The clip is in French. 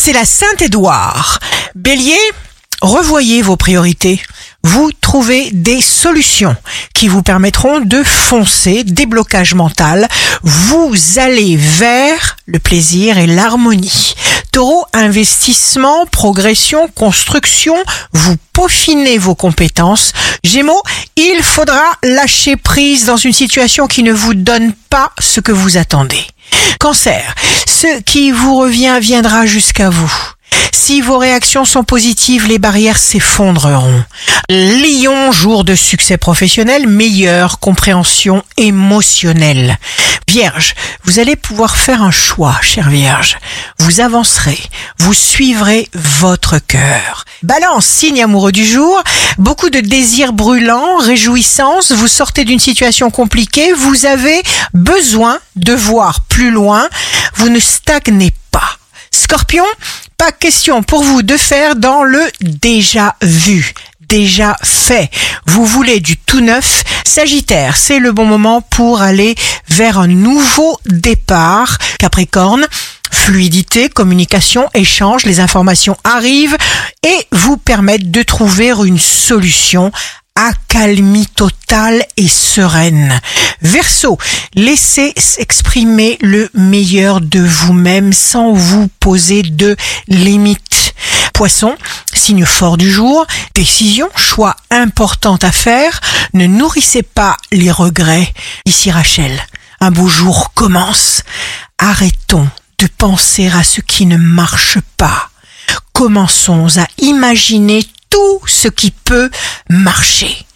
c'est la Saint-Édouard. Bélier, revoyez vos priorités. Vous trouvez des solutions qui vous permettront de foncer, déblocage mental. Vous allez vers le plaisir et l'harmonie. Taureau, investissement, progression, construction, vous peaufinez vos compétences. Gémeaux, il faudra lâcher prise dans une situation qui ne vous donne pas ce que vous attendez. Cancer, ce qui vous revient viendra jusqu'à vous. Si vos réactions sont positives, les barrières s'effondreront. Lion, jour de succès professionnel, meilleure compréhension émotionnelle. Vierge, vous allez pouvoir faire un choix, chère Vierge. Vous avancerez, vous suivrez votre cœur. Balance, signe amoureux du jour, beaucoup de désirs brûlants, réjouissances, vous sortez d'une situation compliquée, vous avez besoin de voir plus loin, vous ne stagnez pas. Scorpion, pas question pour vous de faire dans le déjà vu déjà fait. Vous voulez du tout neuf. Sagittaire, c'est le bon moment pour aller vers un nouveau départ. Capricorne, fluidité, communication, échange, les informations arrivent et vous permettent de trouver une solution accalmie totale et sereine. Verseau, laissez s'exprimer le meilleur de vous-même sans vous poser de limites. Poisson, signe fort du jour, décision, choix important à faire, ne nourrissez pas les regrets. Ici Rachel, un beau jour commence. Arrêtons de penser à ce qui ne marche pas. Commençons à imaginer tout ce qui peut marcher.